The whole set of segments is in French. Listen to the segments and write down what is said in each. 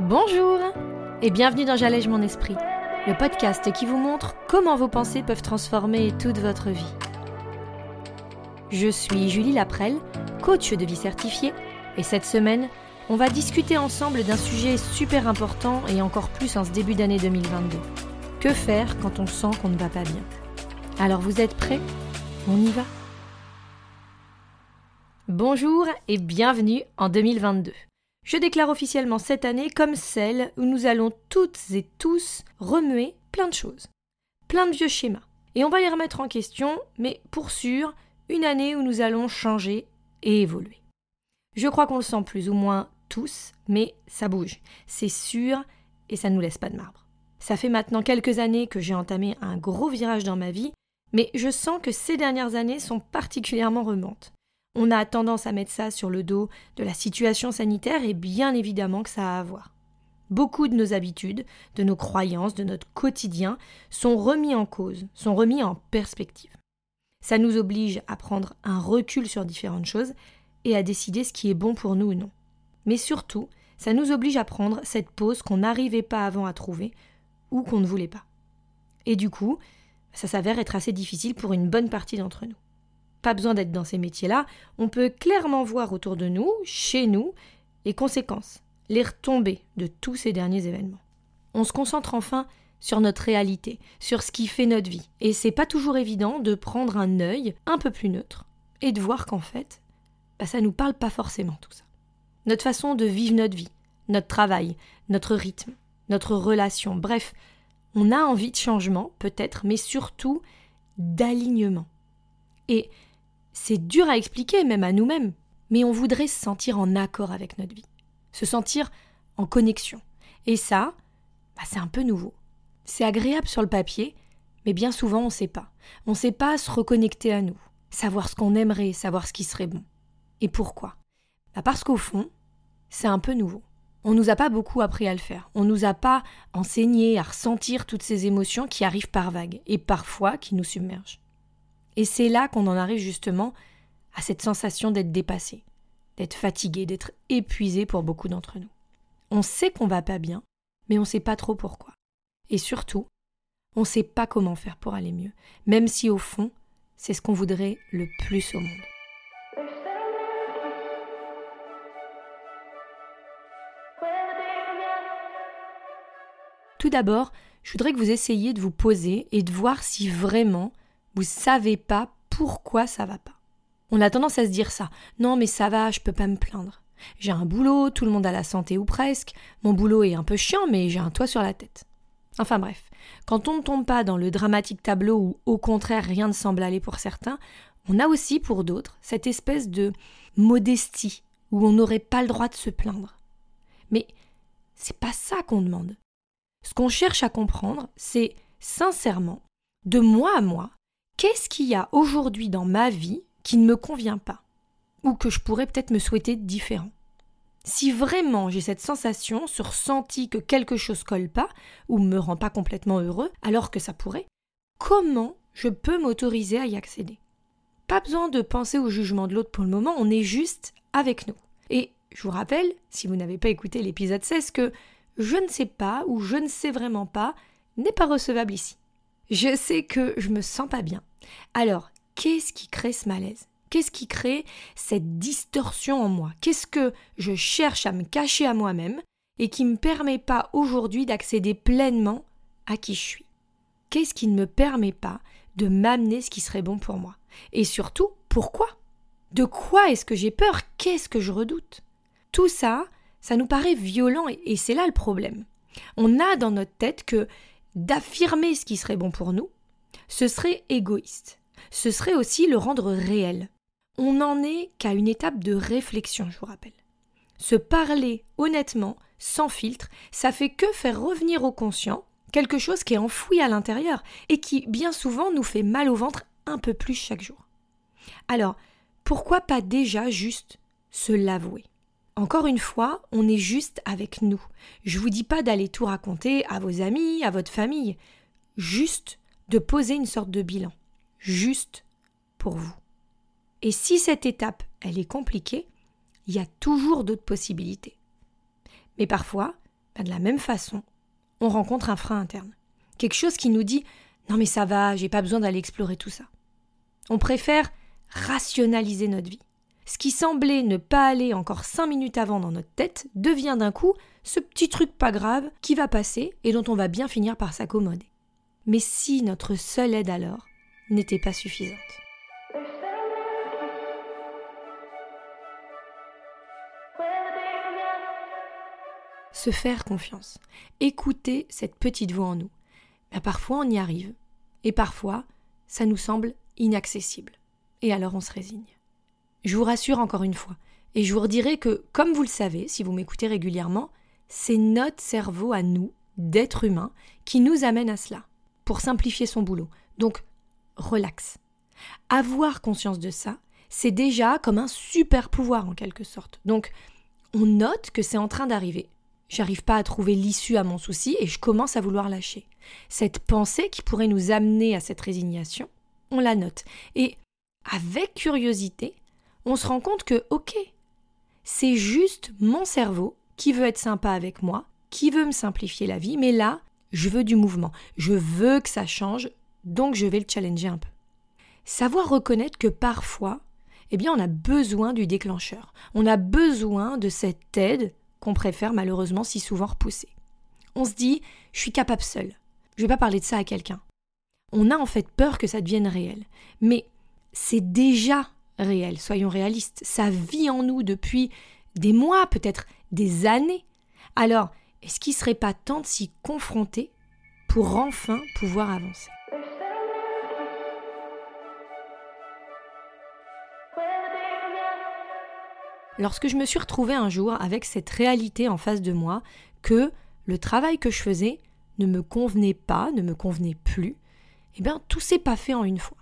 Bonjour et bienvenue dans J'allège mon esprit, le podcast qui vous montre comment vos pensées peuvent transformer toute votre vie. Je suis Julie Laprelle, coach de vie certifiée, et cette semaine, on va discuter ensemble d'un sujet super important et encore plus en ce début d'année 2022. Que faire quand on sent qu'on ne va pas bien? Alors vous êtes prêts? On y va? Bonjour et bienvenue en 2022. Je déclare officiellement cette année comme celle où nous allons toutes et tous remuer plein de choses, plein de vieux schémas. Et on va les remettre en question, mais pour sûr, une année où nous allons changer et évoluer. Je crois qu'on le sent plus ou moins tous, mais ça bouge, c'est sûr, et ça ne nous laisse pas de marbre. Ça fait maintenant quelques années que j'ai entamé un gros virage dans ma vie, mais je sens que ces dernières années sont particulièrement remontes. On a tendance à mettre ça sur le dos de la situation sanitaire et bien évidemment que ça a à voir. Beaucoup de nos habitudes, de nos croyances, de notre quotidien sont remis en cause, sont remis en perspective. Ça nous oblige à prendre un recul sur différentes choses et à décider ce qui est bon pour nous ou non. Mais surtout, ça nous oblige à prendre cette pause qu'on n'arrivait pas avant à trouver ou qu'on ne voulait pas. Et du coup, ça s'avère être assez difficile pour une bonne partie d'entre nous pas besoin d'être dans ces métiers-là, on peut clairement voir autour de nous, chez nous, les conséquences, les retombées de tous ces derniers événements. On se concentre enfin sur notre réalité, sur ce qui fait notre vie, et c'est pas toujours évident de prendre un œil un peu plus neutre et de voir qu'en fait, bah, ça nous parle pas forcément tout ça. Notre façon de vivre notre vie, notre travail, notre rythme, notre relation, bref, on a envie de changement, peut-être, mais surtout d'alignement. Et c'est dur à expliquer, même à nous-mêmes, mais on voudrait se sentir en accord avec notre vie, se sentir en connexion. Et ça, bah, c'est un peu nouveau. C'est agréable sur le papier, mais bien souvent on ne sait pas. On ne sait pas se reconnecter à nous, savoir ce qu'on aimerait, savoir ce qui serait bon. Et pourquoi? Bah Parce qu'au fond, c'est un peu nouveau. On ne nous a pas beaucoup appris à le faire. On ne nous a pas enseigné à ressentir toutes ces émotions qui arrivent par vagues et parfois qui nous submergent. Et c'est là qu'on en arrive justement à cette sensation d'être dépassé, d'être fatigué, d'être épuisé pour beaucoup d'entre nous. On sait qu'on va pas bien, mais on ne sait pas trop pourquoi. Et surtout, on ne sait pas comment faire pour aller mieux, même si au fond, c'est ce qu'on voudrait le plus au monde. Tout d'abord, je voudrais que vous essayiez de vous poser et de voir si vraiment vous savez pas pourquoi ça va pas. On a tendance à se dire ça. Non, mais ça va, je peux pas me plaindre. J'ai un boulot, tout le monde a la santé ou presque. Mon boulot est un peu chiant, mais j'ai un toit sur la tête. Enfin bref, quand on ne tombe pas dans le dramatique tableau où au contraire rien ne semble aller pour certains, on a aussi pour d'autres cette espèce de modestie où on n'aurait pas le droit de se plaindre. Mais c'est pas ça qu'on demande. Ce qu'on cherche à comprendre, c'est sincèrement, de moi à moi, qu'est-ce qu'il y a aujourd'hui dans ma vie qui ne me convient pas ou que je pourrais peut-être me souhaiter différent? Si vraiment j'ai cette sensation, ce ressenti que quelque chose colle pas ou me rend pas complètement heureux, alors que ça pourrait, comment je peux m'autoriser à y accéder? Pas besoin de penser au jugement de l'autre pour le moment, on est juste avec nous. Et je vous rappelle, si vous n'avez pas écouté l'épisode 16, que je ne sais pas ou je ne sais vraiment pas n'est pas recevable ici. Je sais que je me sens pas bien. Alors, qu'est-ce qui crée ce malaise? Qu'est-ce qui crée cette distorsion en moi? Qu'est-ce que je cherche à me cacher à moi-même et qui ne me permet pas aujourd'hui d'accéder pleinement à qui je suis? Qu'est-ce qui ne me permet pas de m'amener ce qui serait bon pour moi? Et surtout, pourquoi? De quoi est-ce que j'ai peur? Qu'est-ce que je redoute? Tout ça, ça nous paraît violent et c'est là le problème. On a dans notre tête que d'affirmer ce qui serait bon pour nous, ce serait égoïste. Ce serait aussi le rendre réel. On n'en est qu'à une étape de réflexion, je vous rappelle. Se parler honnêtement, sans filtre, ça fait que faire revenir au conscient quelque chose qui est enfoui à l'intérieur et qui, bien souvent, nous fait mal au ventre un peu plus chaque jour. Alors, pourquoi pas déjà juste se l'avouer? Encore une fois, on est juste avec nous. Je vous dis pas d'aller tout raconter à vos amis, à votre famille. Juste de poser une sorte de bilan. Juste pour vous. Et si cette étape, elle est compliquée, il y a toujours d'autres possibilités. Mais parfois, bah, de la même façon, on rencontre un frein interne. Quelque chose qui nous dit Non, mais ça va, j'ai pas besoin d'aller explorer tout ça. On préfère rationaliser notre vie. Ce qui semblait ne pas aller encore cinq minutes avant dans notre tête devient d'un coup ce petit truc pas grave qui va passer et dont on va bien finir par s'accommoder. Mais si notre seule aide alors n'était pas suffisante Se faire confiance. Écouter cette petite voix en nous. Parfois on y arrive. Et parfois, ça nous semble inaccessible. Et alors on se résigne. Je vous rassure encore une fois, et je vous redirai que, comme vous le savez, si vous m'écoutez régulièrement, c'est notre cerveau à nous, d'être humain, qui nous amène à cela, pour simplifier son boulot. Donc, relax. Avoir conscience de ça, c'est déjà comme un super pouvoir en quelque sorte. Donc, on note que c'est en train d'arriver. J'arrive pas à trouver l'issue à mon souci et je commence à vouloir lâcher. Cette pensée qui pourrait nous amener à cette résignation, on la note. Et avec curiosité, on se rend compte que, ok, c'est juste mon cerveau qui veut être sympa avec moi, qui veut me simplifier la vie, mais là, je veux du mouvement, je veux que ça change, donc je vais le challenger un peu. Savoir reconnaître que parfois, eh bien, on a besoin du déclencheur, on a besoin de cette aide qu'on préfère malheureusement si souvent repousser. On se dit, je suis capable seul, je vais pas parler de ça à quelqu'un. On a en fait peur que ça devienne réel, mais c'est déjà réel, soyons réalistes. Ça vit en nous depuis des mois, peut-être des années. Alors, est-ce qu'il ne serait pas temps de s'y confronter pour enfin pouvoir avancer? Lorsque je me suis retrouvée un jour avec cette réalité en face de moi, que le travail que je faisais ne me convenait pas, ne me convenait plus, eh bien tout s'est pas fait en une fois.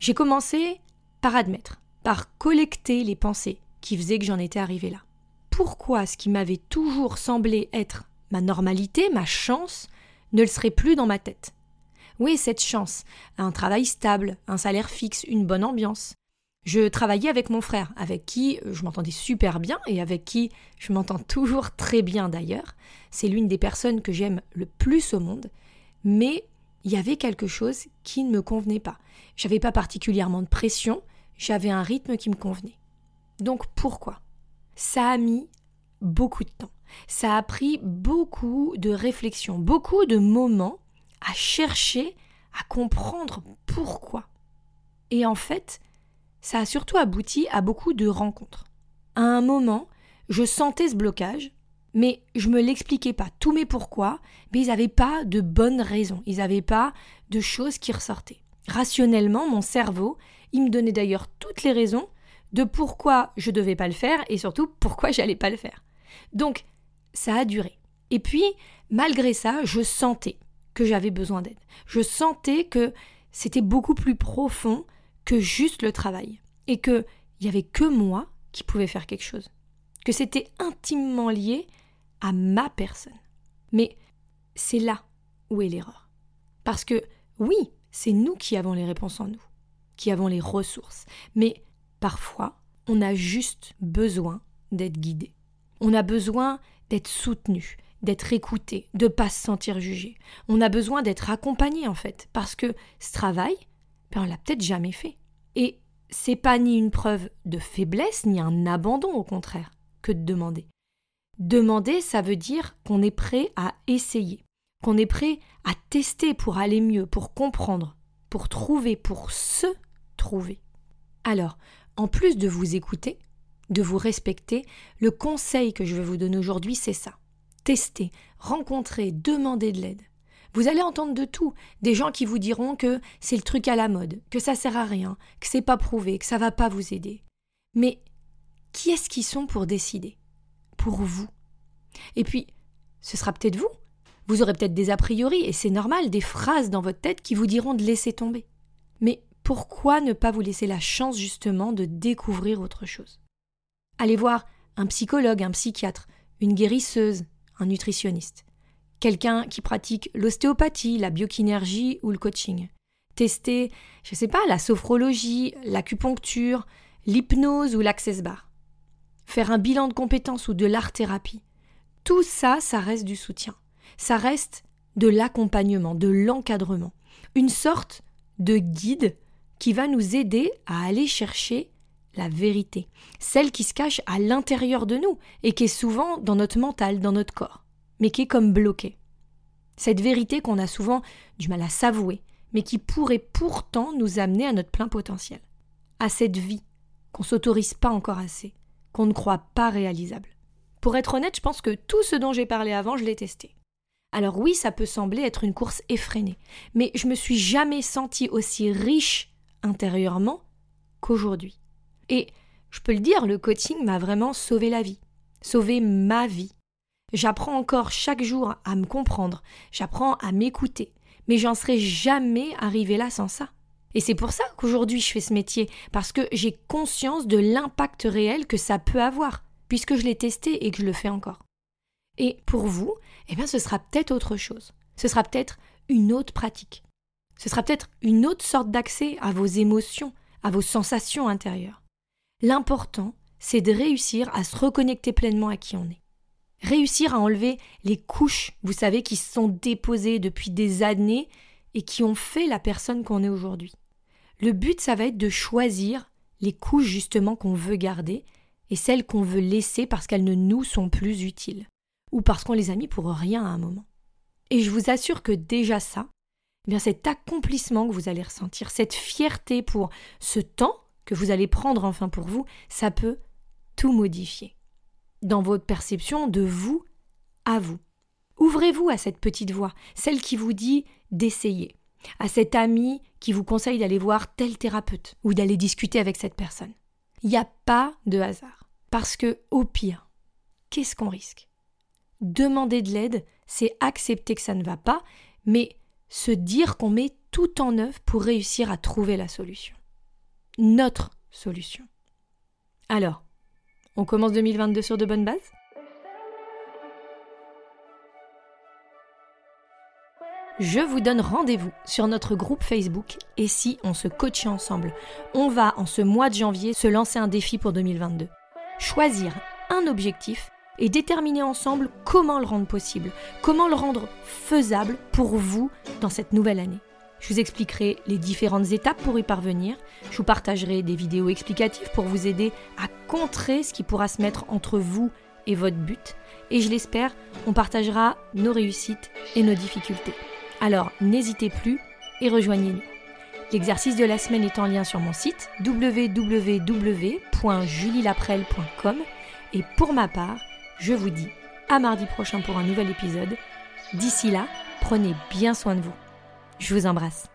J'ai commencé par admettre par collecter les pensées qui faisaient que j'en étais arrivée là. Pourquoi ce qui m'avait toujours semblé être ma normalité, ma chance, ne le serait plus dans ma tête? Oui, cette chance, un travail stable, un salaire fixe, une bonne ambiance. Je travaillais avec mon frère, avec qui je m'entendais super bien et avec qui je m'entends toujours très bien d'ailleurs. C'est l'une des personnes que j'aime le plus au monde, mais il y avait quelque chose qui ne me convenait pas. J'avais pas particulièrement de pression, j'avais un rythme qui me convenait. Donc pourquoi? Ça a mis beaucoup de temps. Ça a pris beaucoup de réflexion, beaucoup de moments à chercher à comprendre pourquoi. Et en fait, ça a surtout abouti à beaucoup de rencontres. À un moment, je sentais ce blocage, mais je me l'expliquais pas. Tous mes pourquoi, mais ils n'avaient pas de bonnes raisons. Ils n'avaient pas de choses qui ressortaient. Rationnellement, mon cerveau, il me donnait d'ailleurs toutes les raisons de pourquoi je ne devais pas le faire et surtout pourquoi j'allais pas le faire. Donc, ça a duré. Et puis, malgré ça, je sentais que j'avais besoin d'aide. Je sentais que c'était beaucoup plus profond que juste le travail et que il y avait que moi qui pouvais faire quelque chose. Que c'était intimement lié à ma personne. Mais c'est là où est l'erreur. Parce que oui, c'est nous qui avons les réponses en nous qui avons les ressources. Mais parfois, on a juste besoin d'être guidé. On a besoin d'être soutenu, d'être écouté, de pas se sentir jugé. On a besoin d'être accompagné en fait, parce que ce travail, ben, on l'a peut-être jamais fait. Et c'est pas ni une preuve de faiblesse ni un abandon au contraire que de demander. Demander, ça veut dire qu'on est prêt à essayer, qu'on est prêt à tester pour aller mieux, pour comprendre, pour trouver, pour se Alors, en plus de vous écouter, de vous respecter, le conseil que je vais vous donner aujourd'hui, c'est ça. Tester, rencontrer, demander de l'aide. Vous allez entendre de tout, des gens qui vous diront que c'est le truc à la mode, que ça sert à rien, que c'est pas prouvé, que ça va pas vous aider. Mais qui est-ce qu'ils sont pour décider? Pour vous. Et puis, ce sera peut-être vous. Vous aurez peut-être des a priori, et c'est normal, des phrases dans votre tête qui vous diront de laisser tomber. Mais pourquoi ne pas vous laisser la chance justement de découvrir autre chose? Allez voir un psychologue, un psychiatre, une guérisseuse, un nutritionniste, quelqu'un qui pratique l'ostéopathie, la biokinergie ou le coaching. Testez, je ne sais pas, la sophrologie, l'acupuncture, l'hypnose ou l'access bar. faire un bilan de compétences ou de l'art-thérapie. Tout ça, ça reste du soutien. Ça reste de l'accompagnement, de l'encadrement. Une sorte de guide qui va nous aider à aller chercher la vérité, celle qui se cache à l'intérieur de nous et qui est souvent dans notre mental, dans notre corps, mais qui est comme bloquée. Cette vérité qu'on a souvent du mal à s'avouer, mais qui pourrait pourtant nous amener à notre plein potentiel, à cette vie qu'on s'autorise pas encore assez, qu'on ne croit pas réalisable. Pour être honnête, je pense que tout ce dont j'ai parlé avant, je l'ai testé. Alors oui, ça peut sembler être une course effrénée, mais je me suis jamais sentie aussi riche intérieurement qu'aujourd'hui. Et je peux le dire, le coaching m'a vraiment sauvé la vie, sauvé ma vie. J'apprends encore chaque jour à me comprendre, j'apprends à m'écouter, mais j'en serais jamais arrivé là sans ça. Et c'est pour ça qu'aujourd'hui je fais ce métier, parce que j'ai conscience de l'impact réel que ça peut avoir, puisque je l'ai testé et que je le fais encore. Et pour vous, eh bien ce sera peut-être autre chose. Ce sera peut-être une autre pratique. Ce sera peut-être une autre sorte d'accès à vos émotions, à vos sensations intérieures. L'important, c'est de réussir à se reconnecter pleinement à qui on est. Réussir à enlever les couches, vous savez, qui se sont déposées depuis des années et qui ont fait la personne qu'on est aujourd'hui. Le but, ça va être de choisir les couches justement qu'on veut garder et celles qu'on veut laisser parce qu'elles ne nous sont plus utiles ou parce qu'on les a mis pour rien à un moment. Et je vous assure que déjà ça, eh bien cet accomplissement que vous allez ressentir, cette fierté pour ce temps que vous allez prendre enfin pour vous, ça peut tout modifier. Dans votre perception de vous à vous. Ouvrez-vous à cette petite voix, celle qui vous dit d'essayer, à cet ami qui vous conseille d'aller voir tel thérapeute ou d'aller discuter avec cette personne. Il n'y a pas de hasard. Parce que, au pire, qu'est-ce qu'on risque? Demander de l'aide, c'est accepter que ça ne va pas, mais se dire qu'on met tout en œuvre pour réussir à trouver la solution notre solution. Alors, on commence 2022 sur de bonnes bases? Je vous donne rendez-vous sur notre groupe Facebook et si on se coachait ensemble, on va en ce mois de janvier se lancer un défi pour 2022. Choisir un objectif et déterminer ensemble comment le rendre possible, comment le rendre faisable pour vous dans cette nouvelle année. Je vous expliquerai les différentes étapes pour y parvenir. Je vous partagerai des vidéos explicatives pour vous aider à contrer ce qui pourra se mettre entre vous et votre but. Et je l'espère, on partagera nos réussites et nos difficultés. Alors n'hésitez plus et rejoignez-nous. L'exercice de la semaine est en lien sur mon site www.julielaprel.com et pour ma part, je vous dis à mardi prochain pour un nouvel épisode. D'ici là, prenez bien soin de vous. Je vous embrasse.